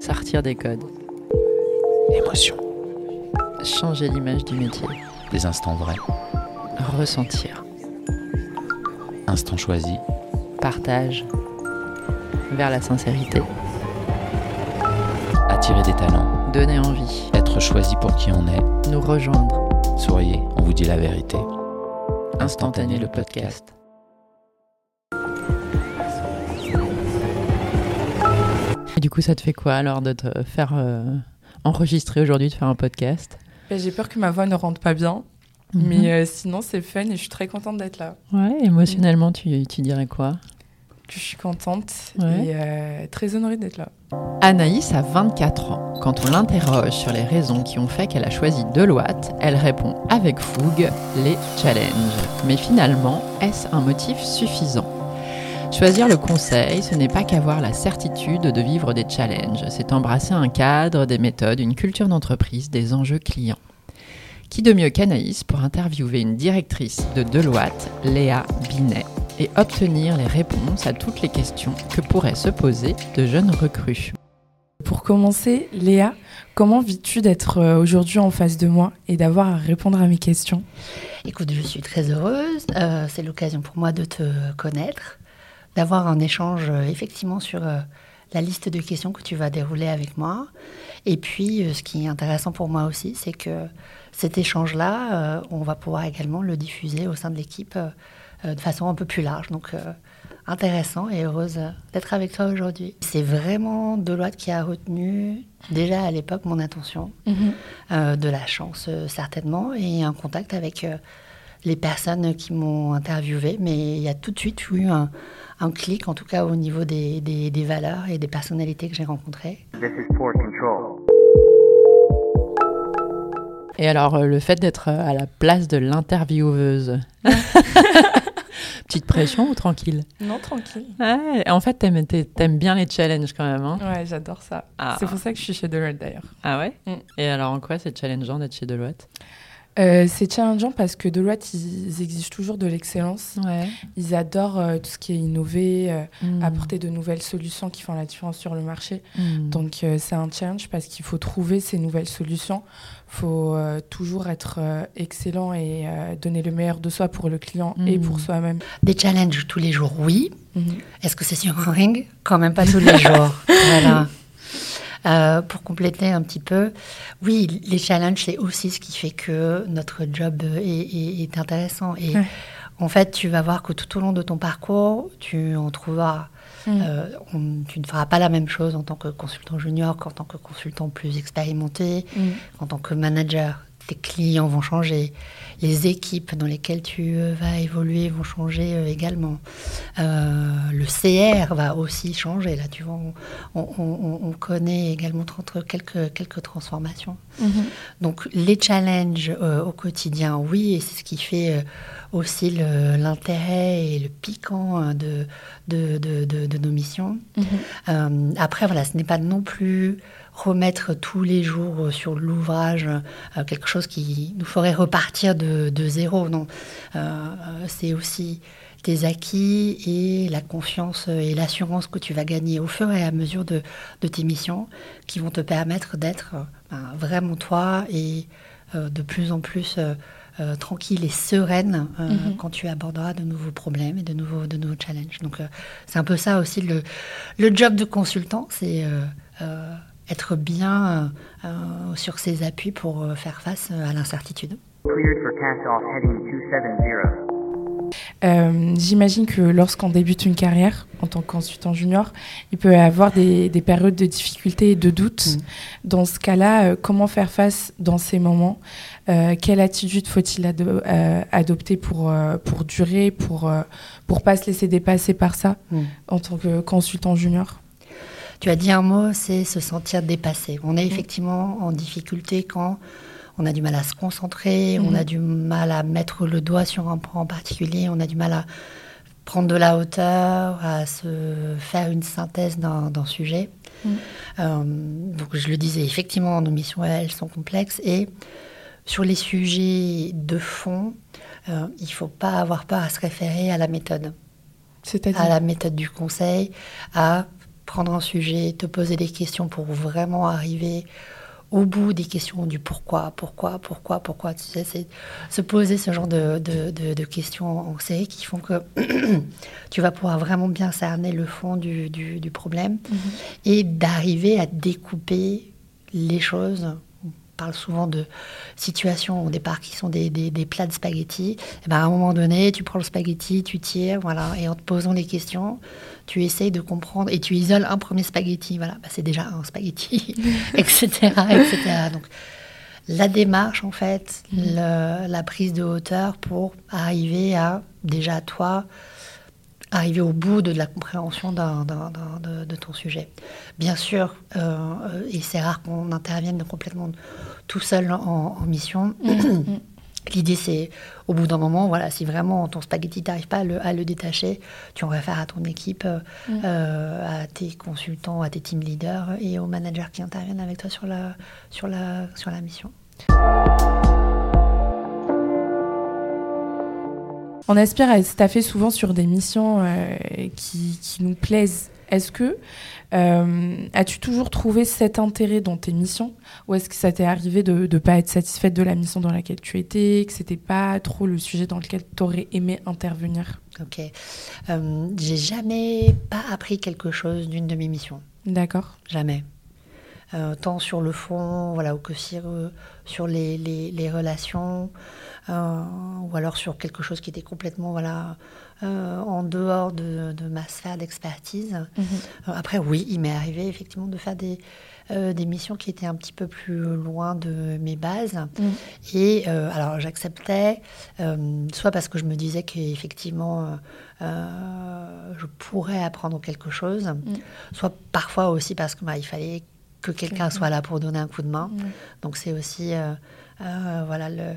Sortir des codes. Émotion. Changer l'image du métier. Des instants vrais. Ressentir. Instant choisi. Partage. Vers la sincérité. Attirer des talents. Donner envie. Être choisi pour qui on est. Nous rejoindre. Souriez, on vous dit la vérité. Instantané le podcast. Et du coup, ça te fait quoi alors de te faire euh, enregistrer aujourd'hui, de faire un podcast? Ben, J'ai peur que ma voix ne rentre pas bien. Mhm. Mais euh, sinon, c'est fun et je suis très contente d'être là. Ouais, émotionnellement, tu, tu dirais quoi? Que je suis contente Ouais. et euh, très honorée d'être là. Anaïs a 24 ans. Quand on l'interroge sur les raisons qui ont fait qu'elle a choisi Deloitte, elle répond avec fougue les challenges. Mais finalement, est-ce un motif suffisant? Choisir le conseil, ce n'est pas qu'avoir la certitude de vivre des challenges, c'est embrasser un cadre, des méthodes, une culture d'entreprise, des enjeux clients. Qui de mieux qu'Anaïs pour interviewer une directrice de Deloitte, Léa Binet, et obtenir les réponses à toutes les questions que pourraient se poser de jeunes recrues? Pour commencer, Léa, comment vis-tu d'être euh, aujourd'hui en face de moi et d'avoir à répondre à mes questions? Écoute, je suis très heureuse. Euh, c'est l'occasion pour moi de te connaître, d'avoir un échange euh, effectivement sur euh, la liste de questions que tu vas dérouler avec moi. Et puis, euh, ce qui est intéressant pour moi aussi, c'est que cet échange-là, on va pouvoir également le diffuser au sein de l'équipe de façon un peu plus large. Donc, intéressant et heureuse d'être avec toi aujourd'hui. C'est vraiment Deloitte qui a retenu déjà à l'époque mon attention. Euh, de la chance euh, certainement et un contact avec euh, les personnes qui m'ont interviewé. Mais il y a tout de suite eu un, un clic, en tout cas au niveau des, des- des valeurs et des personnalités que j'ai rencontrées. This is Port Control. Et alors, euh, le fait d'être euh, à la place de l'intervieweuse, petite pression ou tranquille? Non, tranquille. Ouais, En fait, t'aimes, t'aimes- t'aimes bien les challenges quand même. Hein Ouais, j'adore ça. Ah. C'est pour ça que je suis chez Deloitte d'ailleurs. ah ouais? Mm. Et alors, en quoi c'est challengeant d'être chez Deloitte? Euh, c'est challengeant parce que Deloitte, ils, ils exigent toujours de l'excellence. Ouais. Ils adorent euh, tout ce qui est innové, euh, Mm. apporter de nouvelles solutions qui font la différence sur le marché. Mm. Donc euh, c'est un challenge parce qu'il faut trouver ces nouvelles solutions. Il faut euh, toujours être euh, excellent et euh, donner le meilleur de soi pour le client et Mhm. pour soi-même. Des challenges tous les jours, oui. Mhm. Est-ce que c'est sur un ring? Quand même pas tous les jours. Voilà. Euh, pour compléter un petit peu, oui, les challenges, c'est aussi ce qui fait que notre job est, est- est intéressant. Et Ouais. en fait, tu vas voir que tout au long de ton parcours, tu en trouveras. Mhm. Euh, on- tu ne feras pas la même chose en tant que consultant junior qu'en tant que consultant plus expérimenté, Mhm. en tant que manager. Tes clients vont changer, les équipes dans lesquelles tu euh, vas évoluer vont changer euh, également. Euh, le CR va aussi changer. Là, tu vois, on, on- on- on connaît également entre quelques, quelques transformations. Mhm. Donc les challenges euh, au quotidien, oui, et c'est ce qui fait euh, aussi l'intérêt et le piquant euh, de, de, de- de- de nos missions. Mhm. Après, voilà, ce n'est pas non plus remettre tous les jours euh, sur l'ouvrage euh, quelque chose qui nous ferait repartir de, de zéro. Non, Euh, c'est aussi tes acquis et la confiance et l'assurance que tu vas gagner au fur et à mesure de, de tes missions qui vont te permettre d'être ben, vraiment toi et euh, de plus en plus euh, euh, tranquille et sereine Mhm. quand tu aborderas de nouveaux problèmes et de nouveaux, de nouveaux challenges. Donc c'est un peu ça aussi le, le job de consultant, c'est être bien euh, euh, sur ses appuis pour euh, faire face à l'incertitude. Cleared for cast-off heading 270. Euh, J'imagine que lorsqu'on débute une carrière en tant que consultant junior, il peut y avoir des, des périodes de difficultés et de doutes. Mhm. Dans ce cas-là, euh, comment faire face dans ces moments? Euh, Quelle attitude faut-il ado- adopter pour, pour durer, pour ne pas se laisser dépasser par ça Mhm. en tant que consultant junior? Tu as dit un mot, c'est se sentir dépassé. On est effectivement en difficulté quand on a du mal à se concentrer, on Mhm. a du mal à mettre le doigt sur un point en particulier, on a du mal à prendre de la hauteur, à se faire une synthèse d'un d'un sujet. Mhm. Euh, donc je le disais, effectivement, nos missions, elles sont complexes et sur les sujets de fond, euh, il ne faut pas avoir peur à se référer à la méthode C'est-à-dire à la méthode du conseil, à prendre un sujet, te poser des questions pour vraiment arriver au bout des questions du pourquoi, pourquoi, pourquoi, pourquoi. Tu sais, c'est se poser ce genre de, de, de- de questions en série qui font que tu vas pouvoir vraiment bien cerner le fond du, du- du problème et d'arriver à découper les choses. On parle souvent de situations au départ qui sont des, des- des plats de spaghettis. Et ben à un moment donné, tu prends le spaghetti, tu tires, voilà, et en te posant les questions, tu essayes de comprendre et tu isoles un premier spaghetti. Voilà, bah, c'est déjà un spaghetti, etc., etc. Donc la démarche, en fait, le- la prise de hauteur pour arriver à déjà toi arriver au bout de la compréhension de, de ton sujet. Bien sûr, euh, euh, et c'est rare qu'on intervienne complètement tout seul en, en mission. L'idée, c'est au bout d'un moment, voilà, si vraiment ton spaghetti, tu n'arrives pas à le, à le détacher, tu en réfères à ton équipe, euh, euh, à tes consultants, à tes team leaders et aux managers qui interviennent avec toi sur la, sur la, sur la mission. On aspire à staffer souvent sur des missions euh, qui, qui nous plaisent. Est-ce que euh, as-tu toujours trouvé cet intérêt dans tes missions? Ou est-ce que ça t'est arrivé de ne pas être satisfaite de la mission dans laquelle tu étais, que c'était pas trop le sujet dans lequel tu aurais aimé intervenir? Ok. Euh, J'ai jamais pas appris quelque chose d'une de mes missions. D'accord. Jamais. Euh, tant sur le fond, voilà, ou que sur, euh, sur les, les- les relations, euh, ou alors sur quelque chose qui était complètement voilà, euh, en dehors de, de ma sphère d'expertise. Mhm. Euh, après, oui, il m'est arrivé effectivement de faire des, euh, des missions qui étaient un petit peu plus loin de mes bases. Mhm. Et alors, j'acceptais, soit parce que je me disais qu'effectivement, je pourrais apprendre quelque chose, soit parfois aussi parce que bah, il fallait que quelqu'un soit là pour donner un coup de main. Donc c'est aussi euh, euh, voilà le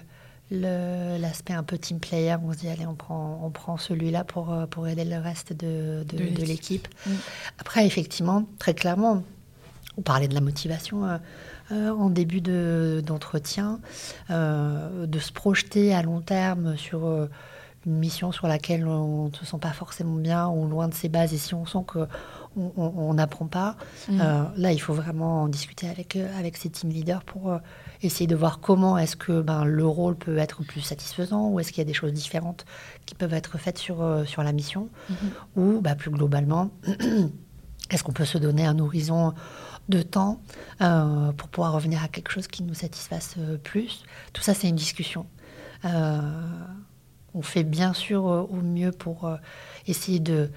l'aspect un peu team player. On se dit allez on prend on prend celui-là pour euh, pour aider le reste de, de, De l'équipe. de l'équipe. Mm. Après effectivement très clairement on parlait de la motivation euh, euh, en début de- d'entretien, euh, de se projeter à long terme sur mission sur laquelle on ne se sent pas forcément bien ou loin de ses bases et si on sent que on- n'apprend pas, Mm. euh, là il faut vraiment en discuter avec, euh, avec ses team leaders pour euh, essayer de voir comment est-ce que ben, le rôle peut être plus satisfaisant ou est-ce qu'il y a des choses différentes qui peuvent être faites sur, euh, sur la mission ou bah, plus globalement est-ce qu'on peut se donner un horizon de temps pour pouvoir revenir à quelque chose qui nous satisfasse plus Tout ça, c'est une discussion. Euh, on fait bien sûr euh, au mieux pour euh, essayer de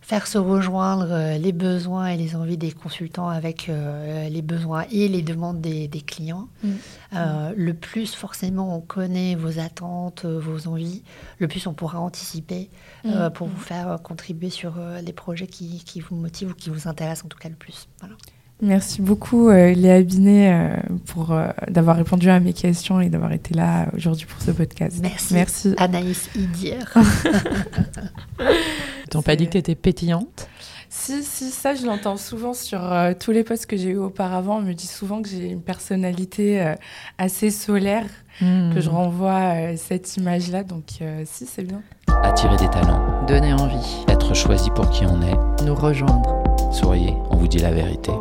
faire se rejoindre euh, les besoins et les envies des consultants avec les besoins et les demandes des, des clients. Mm. Euh, le plus forcément on connaît vos attentes, vos envies, le plus on pourra anticiper euh, Mm. pour vous faire contribuer sur les projets qui, qui vous motivent ou qui vous intéressent en tout cas le plus. Voilà. Merci beaucoup euh, Léa Binet euh, pour euh, d'avoir répondu à mes questions et d'avoir été là aujourd'hui pour ce podcast. Merci. Merci. Anaïs Idir. Ils t'ont pas dit que t'étais pétillante? Si, si, ça, je l'entends souvent sur euh, tous les postes que j'ai eu auparavant. On me dit souvent que j'ai une personnalité euh, assez solaire, que je renvoie euh, cette image-là. Donc, euh, si, c'est bien. Attirer des talents, Donner envie, être choisi pour qui on est. nous rejoindre. Souriez, on vous dit la vérité.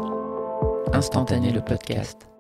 Instantané le podcast.